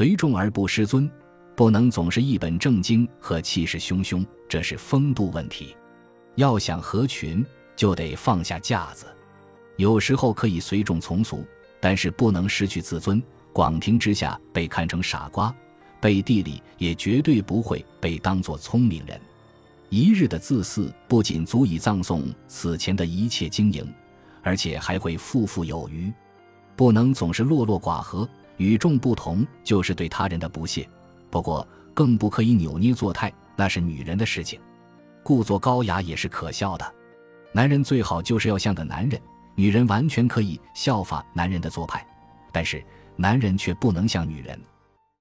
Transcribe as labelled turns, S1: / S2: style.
S1: 随众而不失尊，不能总是一本正经和气势汹汹，这是风度问题。要想合群，就得放下架子。有时候可以随众从俗，但是不能失去自尊。广庭之下被看成傻瓜，背地里也绝对不会被当作聪明人。一日的自私不仅足以葬送此前的一切经营，而且还会富富有余。不能总是落落寡合，与众不同就是对他人的不屑。不过，更不可以扭捏作态，那是女人的事情。故作高雅也是可笑的。男人最好就是要像个男人，女人完全可以效法男人的做派，但是男人却不能像女人。